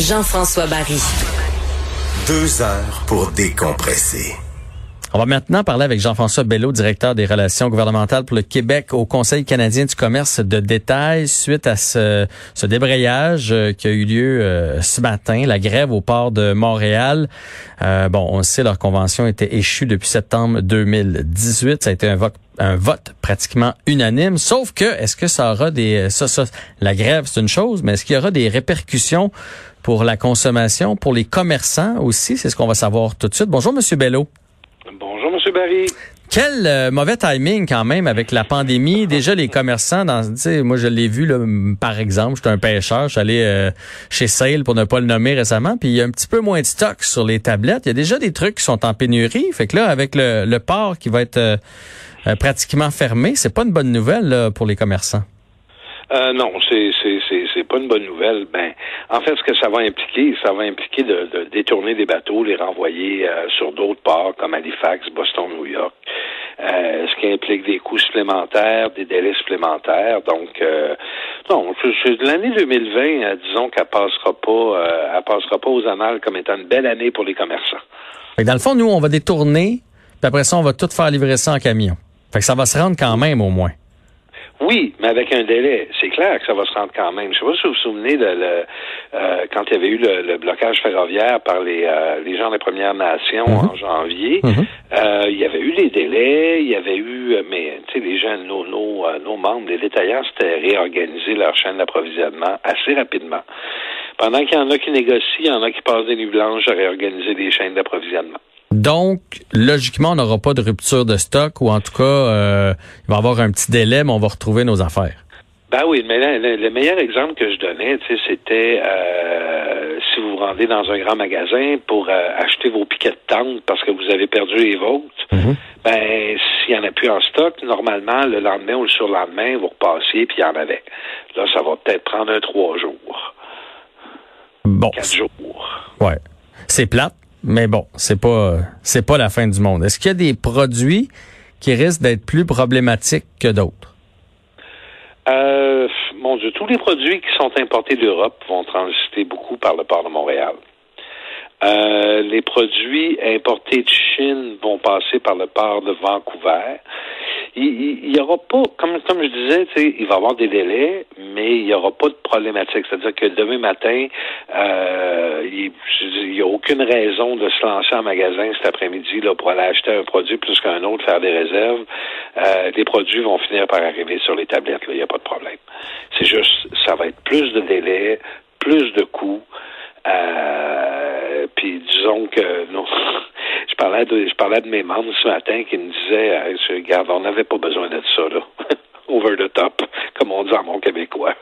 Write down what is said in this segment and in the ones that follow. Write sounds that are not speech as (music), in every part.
Jean-François Barry. Deux heures pour décompresser. On va maintenant parler avec Jean-François Bello, directeur des relations gouvernementales pour le Québec au Conseil canadien du commerce de détail suite à ce, débrayage euh, qui a eu lieu euh, ce matin, la grève au port de Montréal. Euh, bon, on sait leur convention était échue depuis septembre 2018. Ça a été un vote un vote pratiquement unanime, sauf que est-ce que ça aura des ça, ça la grève c'est une chose, mais est-ce qu'il y aura des répercussions pour la consommation, pour les commerçants aussi, c'est ce qu'on va savoir tout de suite. Bonjour monsieur Bello. Bonjour, M. Barry. Quel euh, mauvais timing quand même avec la pandémie. Déjà les commerçants, dans, moi je l'ai vu là, par exemple, j'étais un pêcheur, allé euh, chez Sale pour ne pas le nommer récemment, puis il y a un petit peu moins de stock sur les tablettes. Il y a déjà des trucs qui sont en pénurie. Fait que là, avec le, le port qui va être euh, pratiquement fermé, c'est pas une bonne nouvelle pour les commerçants. Euh, non, c'est une bonne nouvelle. Ben, en fait, ce que ça va impliquer, ça va impliquer de, de détourner des bateaux, les renvoyer euh, sur d'autres ports comme Halifax, Boston, New York. Euh, ce qui implique des coûts supplémentaires, des délais supplémentaires. Donc, euh, non, l'année 2020, disons qu'elle passera pas, elle passera pas aux annales comme étant une belle année pour les commerçants. dans le fond, nous, on va détourner, puis après ça, on va tout faire livrer ça en camion. Fait que ça va se rendre quand même au moins. Oui, mais avec un délai. C'est clair que ça va se rendre quand même. Je sais pas si vous vous souvenez de le, euh, quand il y avait eu le, blocage ferroviaire par les, euh, les gens des Premières Nations mhm. en janvier. Mhm. euh, il y avait eu des délais, il y avait eu, mais tu sais, les gens, nos, nos, euh, nos membres, les détaillants, c'était réorganiser leur chaîne d'approvisionnement assez rapidement. Pendant qu'il y en a qui négocient, il y en a qui passent des nuits blanches à réorganiser les chaînes d'approvisionnement. Donc, logiquement, on n'aura pas de rupture de stock ou en tout cas, euh, il va y avoir un petit délai, mais on va retrouver nos affaires. Ben oui, mais le, meilleur exemple que je donnais, c'était euh, si vous vous rendez dans un grand magasin pour euh, acheter vos piquets de tente parce que vous avez perdu les vôtres, mhm. ben s'il n'y en a plus en stock, normalement, le lendemain ou le surlendemain, vous repassiez puis il y en avait. Là, ça va peut-être prendre un trois jours. Bon. Quatre jours. Ouais. C'est plate, mais bon, c'est pas c'est pas la fin du monde. Est-ce qu'il y a des produits qui risquent d'être plus problématiques que d'autres? Euh, mon Dieu, tous les produits qui sont importés d'Europe vont transiter beaucoup par le port de Montréal. Euh, les produits importés de Chine vont passer par le port de Vancouver il, y aura pas, comme, comme je disais, il va y avoir des délais, mais il n'y aura pas de problématique. C'est-à-dire que demain matin, euh, il n'y a aucune raison de se lancer en magasin cet après-midi là, pour aller acheter un produit plus qu'un autre, faire des réserves. Euh, les produits vont finir par arriver sur les tablettes, il n'y a pas de problème. C'est juste, ça va être plus de délais, plus de coûts. Euh, puis disons que non, parlais de je parlais de mes membres ce matin qui me disaient euh, regarde, on n'avait pas besoin de ça là. (laughs) Over the top, comme on dit en mon québécois.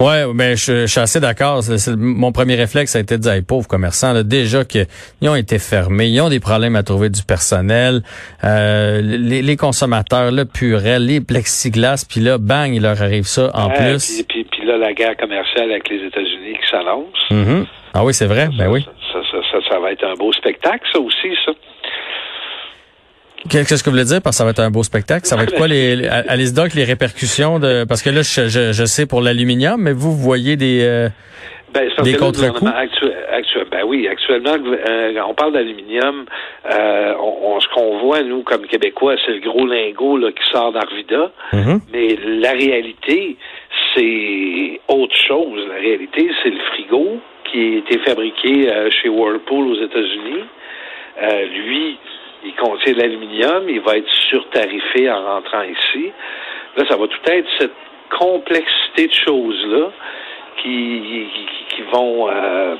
Ouais, mais je, suis assez d'accord. Mon premier réflexe a été de dire, hey, pauvres commerçants, là, déjà qu'ils ont été fermés, ils ont des problèmes à trouver du personnel, euh, les, les, consommateurs, le purel, les plexiglas, puis là, bang, il leur arrive ça en plus. Puis, puis, là, la guerre commerciale avec les États-Unis qui s'annonce. Mm-hmm. Ah oui, c'est vrai, ben oui. Ça, ça, ça, ça, va être un beau spectacle, ça aussi, ça. Qu'est-ce que vous voulez dire parce que ça va être un beau spectacle? Ça va être quoi les, allez donc les répercussions de parce que là je, je, je sais pour l'aluminium, mais vous, vous voyez des euh, ben, des contre-coups? ben oui, actuellement, euh, on parle d'aluminium. Euh, on, ce qu'on voit, nous, comme Québécois, c'est le gros lingot là, qui sort d'Arvida. Mm-hmm. Mais la réalité, c'est autre chose. La réalité, c'est le frigo qui a été fabriqué euh, chez Whirlpool aux États-Unis. Lui, il contient de l'aluminium, il va être surtarifé en rentrant ici. Là, ça va tout être cette complexité de choses-là qui, vont euh,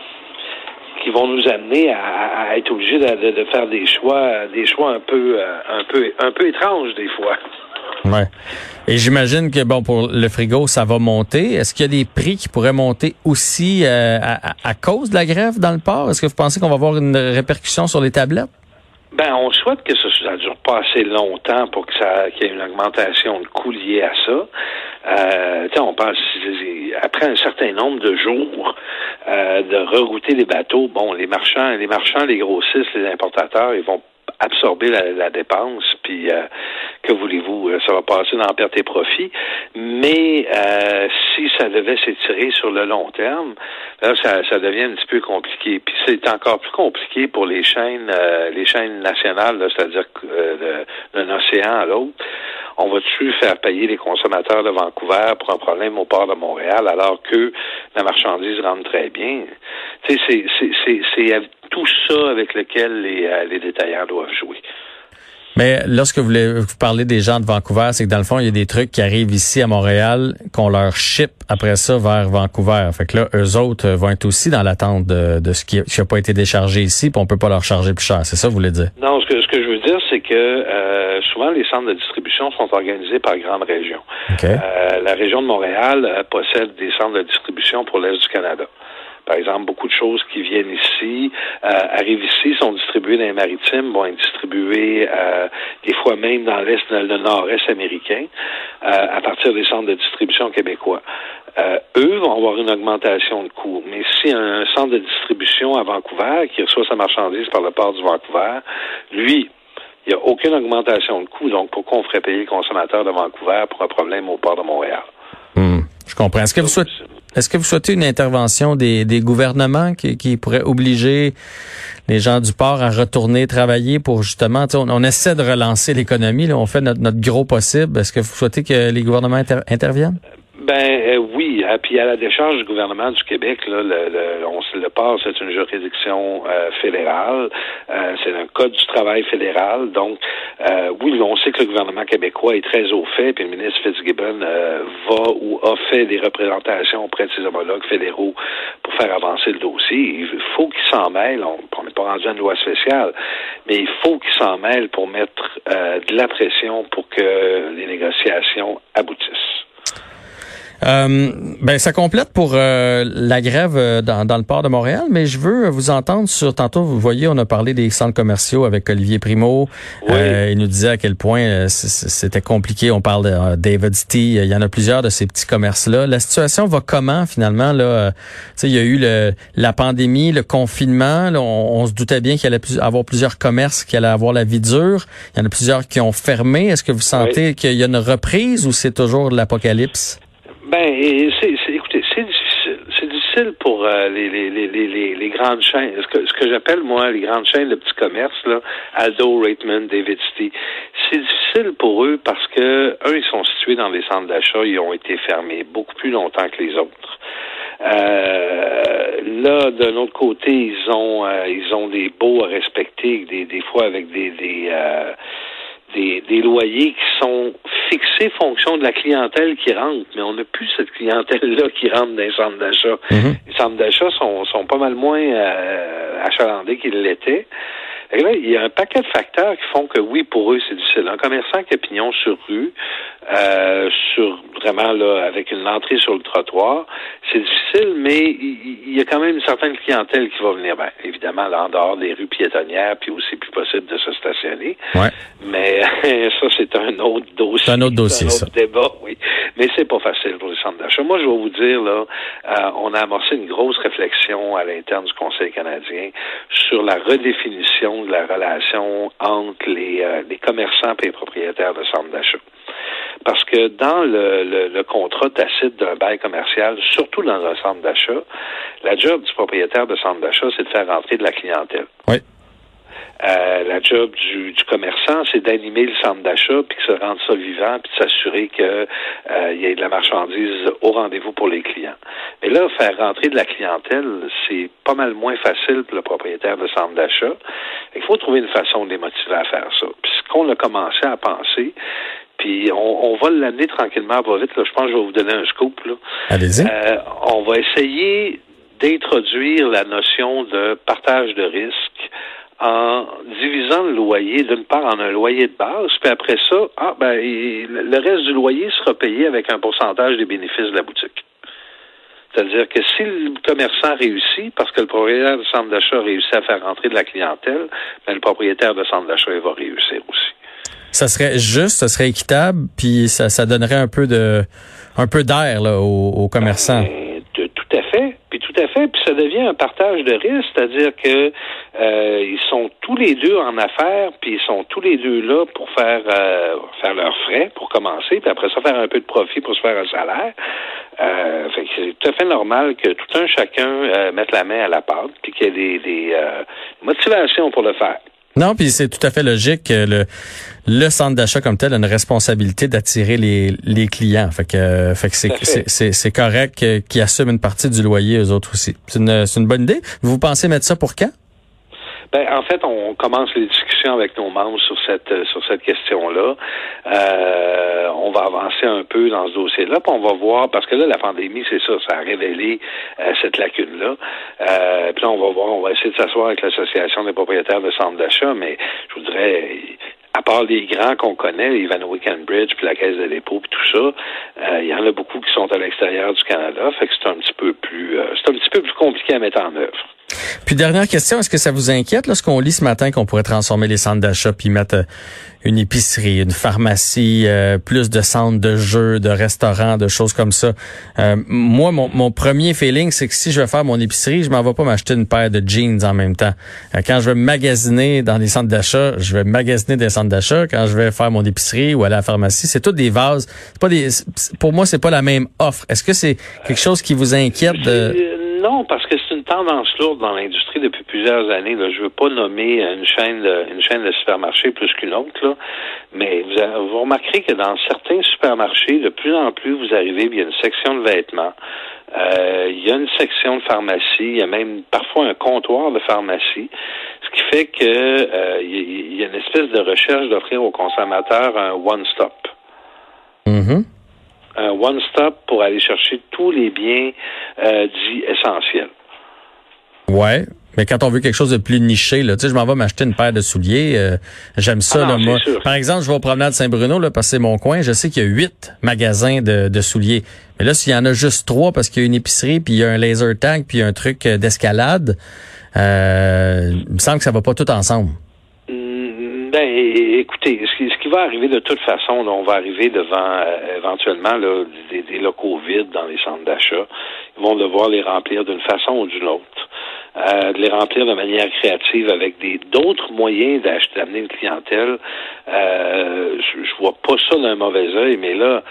qui vont nous amener à, être obligés de, faire des choix des choix un peu un peu un peu étranges des fois. Ouais. Et j'imagine que bon pour le frigo, ça va monter. Est-ce qu'il y a des prix qui pourraient monter aussi euh, à, cause de la grève dans le port? Est-ce que vous pensez qu'on va avoir une répercussion sur les tablettes? Ben, on souhaite que ça ne dure pas assez longtemps pour que ça qu'il y ait une augmentation de coûts liée à ça. Euh, on pense après un certain nombre de jours euh, de rerouter les bateaux. Bon, les marchands, les marchands, les grossistes, les importateurs, ils vont absorber la, dépense, puis euh, que voulez-vous, ça va passer dans perte et profit. Mais si ça devait s'étirer sur le long terme, là, ça, ça devient un petit peu compliqué. Puis c'est encore plus compliqué pour les chaînes, les chaînes nationales, c'est-à-dire d'un océan à l'autre on va-tu faire payer les consommateurs de Vancouver pour un problème au port de Montréal alors que la marchandise rentre très bien? Tu sais, c'est tout ça avec lequel les, euh, les détaillants doivent jouer. Mais lorsque vous, voulez, vous parlez des gens de Vancouver, c'est que dans le fond, il y a des trucs qui arrivent ici à Montréal qu'on leur ship après ça vers Vancouver. Fait que là, eux autres vont être aussi dans l'attente de, de ce qui n'a pas été déchargé ici, puis on peut pas leur charger plus cher. C'est ça que vous voulez dire? Non, ce que, ce que je veux dire, c'est que euh, souvent les centres de distribution sont organisés par grandes régions. Euh, la région de Montréal euh, possède des centres de distribution pour l'Est du Canada. Par exemple, beaucoup de choses qui viennent ici, euh, arrivent ici, sont distribuées dans les maritimes, vont être distribuées euh, des fois même dans l'est, dans le nord-est américain, euh, à partir des centres de distribution québécois. eux vont avoir une augmentation de coûts. Mais si un centre de distribution à Vancouver, qui reçoit sa marchandise par le port du Vancouver, lui, il n'y a aucune augmentation de coûts. Donc, pourquoi on ferait payer le consommateur de Vancouver pour un problème au port de Montréal? Je comprends. Est-ce que vous souhaitez une intervention des, gouvernements qui, pourrait obliger les gens du port à retourner travailler pour justement, on, essaie de relancer l'économie, on fait notre, gros possible. Est-ce que vous souhaitez que les gouvernements interviennent? Ben euh, oui, euh, puis à la décharge du gouvernement du Québec, le, le, on, le port, c'est une juridiction euh, fédérale, c'est un code du travail fédéral. Donc, oui, on sait que le gouvernement québécois est très au fait, puis le ministre Fitzgibbon va ou a fait des représentations auprès de ses homologues fédéraux pour faire avancer le dossier. Il faut qu'il s'en mêle. On n'est pas rendu à une loi spéciale, mais il faut qu'il s'en mêle pour mettre de la pression pour que les négociations aboutissent. Euh, ben ça complète pour euh, la grève euh, dans, dans, le port de Montréal, mais je veux vous entendre sur tantôt. Vous voyez, on a parlé des centres commerciaux avec Olivier Primo. il nous disait à quel point c'était compliqué. On parle de David T. Il y en a plusieurs de ces petits commerces-là. La situation va comment finalement là? Il y a eu le, la pandémie, le confinement. on, se doutait bien qu'il allait avoir plusieurs commerces qui allaient avoir la vie dure. Il y en a plusieurs qui ont fermé. Est-ce que vous sentez qu'il y a une reprise ou c'est toujours l'apocalypse? Ben, c'est, écoutez, c'est difficile. C'est difficile pour euh, les, les, les, les, les grandes chaînes. Ce que, ce que j'appelle, moi, les grandes chaînes de petits commerces, là, Aldo, Raitman, David City. C'est difficile pour eux parce que, eux, ils sont situés dans des centres d'achat, ils ont été fermés beaucoup plus longtemps que les autres. Euh, là, d'un autre côté, ils ont euh, ils ont des baux à respecter, des, des fois avec des, des euh, des, des, loyers qui sont fixés fonction de la clientèle qui rentre, mais on n'a plus cette clientèle-là qui rentre dans les centres d'achat. Mhm. Les centres d'achat sont, sont pas mal moins euh, achalandés qu'ils l'étaient. Là, il y a un paquet de facteurs qui font que oui, pour eux, c'est difficile. Un commerçant qui a pignon sur rue, euh, sur vraiment là, avec une entrée sur le trottoir, c'est difficile, mais il, y a quand même une certaine clientèle qui va venir. Ben, évidemment, là, en dehors des rues piétonnières, puis aussi plus possible de se stationner. Ouais. Mais (laughs) ça, c'est un autre dossier. C'est un autre dossier, un autre débat. Mais c'est pas facile pour les centres d'achat. Moi, je vais vous dire, là, euh, on a amorcé une grosse réflexion à l'interne du Conseil canadien sur la redéfinition de la relation entre les, euh, les commerçants et les propriétaires de centres d'achat. Parce que dans le, le, contrat tacite d'un bail commercial, surtout dans un centre d'achat, la job du propriétaire de centre d'achat, c'est de faire rentrer de la clientèle. Oui. Euh, la job du, du commerçant, c'est d'animer le centre d'achat, puis que se rendre ça vivant, puis de s'assurer qu'il euh, y ait de la marchandise au rendez-vous pour les clients. Mais là, faire rentrer de la clientèle, c'est pas mal moins facile pour le propriétaire de centre d'achat. Il faut trouver une façon de les motiver à faire ça. Puis ce qu'on a commencé à penser, puis on, on va l'amener tranquillement, va vite. Là. Je pense que je vais vous donner un scoop. Allez-y. Euh, on va essayer d'introduire la notion de partage de risque en divisant le loyer d'une part en un loyer de base, puis après ça, ah ben le reste du loyer sera payé avec un pourcentage des bénéfices de la boutique. C'est-à-dire que si le commerçant réussit, parce que le propriétaire de centre d'achat réussit à faire rentrer de la clientèle, ben le propriétaire de centre d'achat va réussir aussi. Ça serait juste, ça serait équitable, puis ça, ça donnerait un peu de un peu d'air aux, aux, commerçants. Ben, tout à fait. Puis tout à fait puis ça devient un partage de risques, c'est-à-dire que euh, ils sont tous les deux en affaires, puis ils sont tous les deux là pour faire euh, faire leurs frais pour commencer, puis après ça faire un peu de profit pour se faire un salaire. Euh, fait que c'est tout à fait normal que tout un chacun euh, mette la main à la pâte, puis qu'il y ait des, des motivations pour le faire. Non, puis c'est tout à fait logique que le, le centre d'achat comme tel a une responsabilité d'attirer les, les clients. Fait que, fait que c'est, c'est, correct qu'ils assument une partie du loyer eux autres aussi. C'est une, c'est une bonne idée. Vous pensez mettre ça pour quand? Ben, en fait, on commence les discussions avec nos membres sur cette sur cette question-là. Euh, on va avancer un peu dans ce dossier-là, puis on va voir parce que là, la pandémie, c'est ça, ça a révélé euh, cette lacune-là. Euh, puis là, on va voir, on va essayer de s'asseoir avec l'association des propriétaires de centres d'achat, mais je voudrais à part les grands qu'on connaît, Ivanhoe Cambridge, puis la Caisse de dépôt, puis tout ça, il y en a beaucoup qui sont à l'extérieur du Canada, fait que c'est un petit peu plus, c'est un petit peu plus compliqué à mettre en œuvre. Puis dernière question, est-ce que ça vous inquiète lorsqu'on lit ce matin qu'on pourrait transformer les centres d'achat puis mettre euh, une épicerie, une pharmacie, euh, plus de centres de jeux, de restaurants, de choses comme ça? Euh, moi, mon, premier feeling, c'est que si je vais faire mon épicerie, je m'en vais pas m'acheter une paire de jeans en même temps. quand je vais magasiner dans les centres d'achat, je vais magasiner des centres d'achat. Quand je vais faire mon épicerie ou aller à la pharmacie, c'est tout des vases. pas des, pour moi, c'est pas la même offre. Est-ce que c'est quelque chose qui vous inquiète de non, parce que c'est une tendance lourde dans l'industrie depuis plusieurs années. Là. Je veux pas nommer une chaîne de, une chaîne de supermarchés plus qu'une autre, là. mais vous, vous, remarquerez que dans certains supermarchés, de plus en plus, vous arrivez, il y a une section de vêtements, euh, il y a une section de pharmacie, il y a même parfois un comptoir de pharmacie, ce qui fait que euh, il y, a une espèce de recherche d'offrir aux consommateurs un one-stop. Mm-hmm un one-stop pour aller chercher tous les biens euh, dits essentiels. Ouais. Mais quand on veut quelque chose de plus niché, là, tu sais, je m'en vais m'acheter une paire de souliers. Euh, j'aime ça. Ah moi. Par exemple, je vais au promenade Saint-Bruno, là, parce que c'est mon coin. Je sais qu'il y a huit magasins de, souliers. Mais là, s'il y en a juste trois, parce qu'il y a une épicerie, puis il y a un laser tag, puis un truc euh, d'escalade, euh, il me semble que ça va pas tout ensemble. Ben, écoutez, ce qui, va arriver de toute façon, on va arriver devant euh, éventuellement là, des, des, locaux vides dans les centres d'achat. Ils vont devoir les remplir d'une façon ou d'une autre. Euh, de les remplir de manière créative avec des d'autres moyens d'acheter d'amener une clientèle. Euh, je, je, vois pas ça d'un mauvais œil, mais là,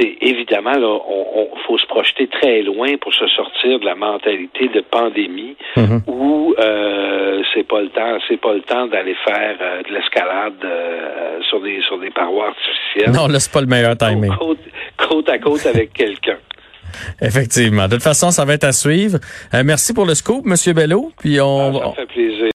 c'est évidemment là, on, faut se projeter très loin pour se sortir de la mentalité de pandémie mm-hmm. où euh, c'est pas le temps, c'est pas le temps d'aller faire euh, de l'escalade euh, sur des sur des parois artificielles. Non, là c'est pas le meilleur timing. Côte, côte à côte avec quelqu'un. (laughs) Effectivement. De toute façon, ça va être à suivre. Euh, merci pour le scoop, Monsieur Bello. Puis on, ah, ça fait plaisir.